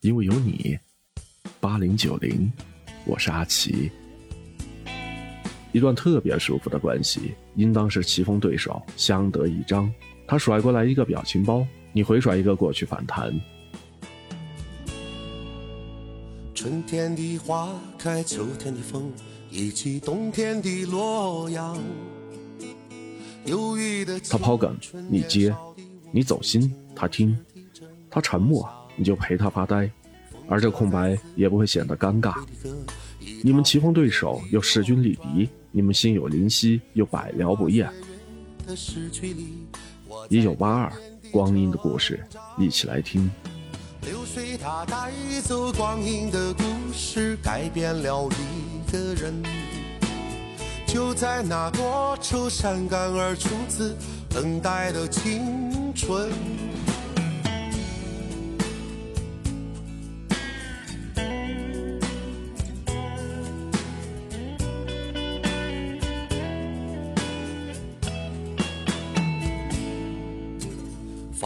因为有你。八零九零，我是阿奇。一段特别舒服的关系，应当是棋逢对手，相得益彰。他甩过来一个表情包，你回甩一个过去反弹。春天的花开，秋天的风，以及冬天的洛阳。他抛梗，你接；你走心，他听；他沉默，你就陪他发呆。而这空白也不会显得尴尬。你们棋逢对手又势均力敌，你们心有灵犀又百聊不厌。一九八二，光阴的故事，一起来听。流水它带走光阴的故事，改变了一个人。就在那多愁善感而初次等待的青春。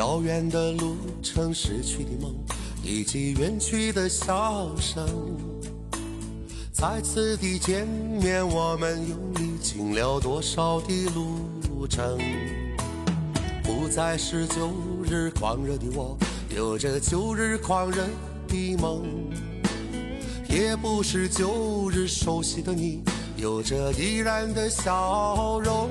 遥远的路程，逝去的梦，以及远去的笑声。再次的见面，我们又历经了多少的路程？不再是旧日狂热的我，有着旧日狂热的梦；也不是旧日熟悉的你，有着依然的笑容。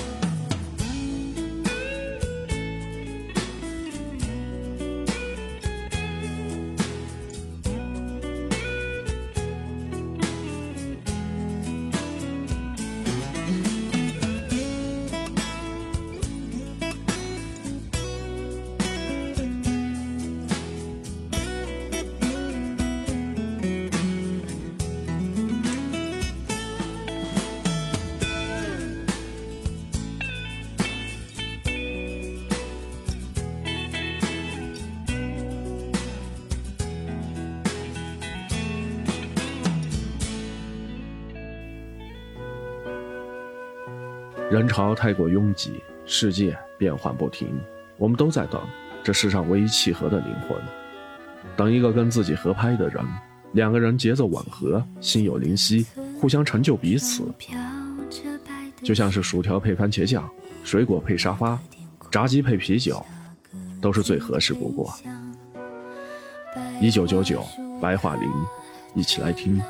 人潮太过拥挤，世界变幻不停，我们都在等这世上唯一契合的灵魂，等一个跟自己合拍的人。两个人节奏吻合，心有灵犀，互相成就彼此，就像是薯条配番茄酱，水果配沙发，炸鸡配啤酒，都是最合适不过。一九九九，白桦林，一起来听。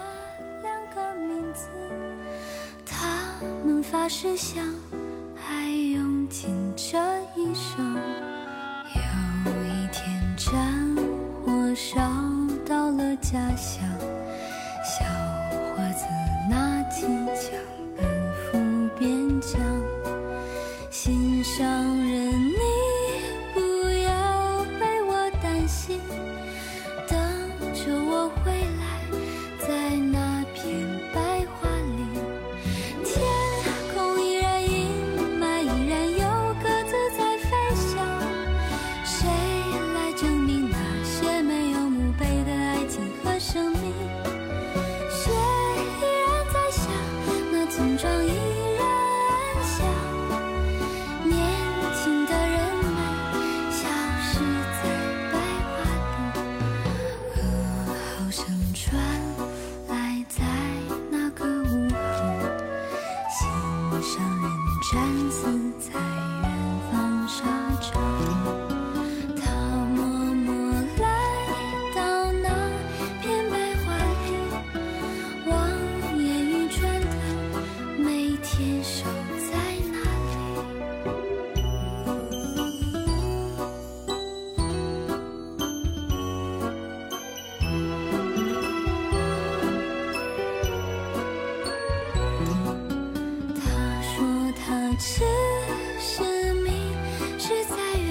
是想还用尽这一生。有一天战火烧到了家乡，生命只在于。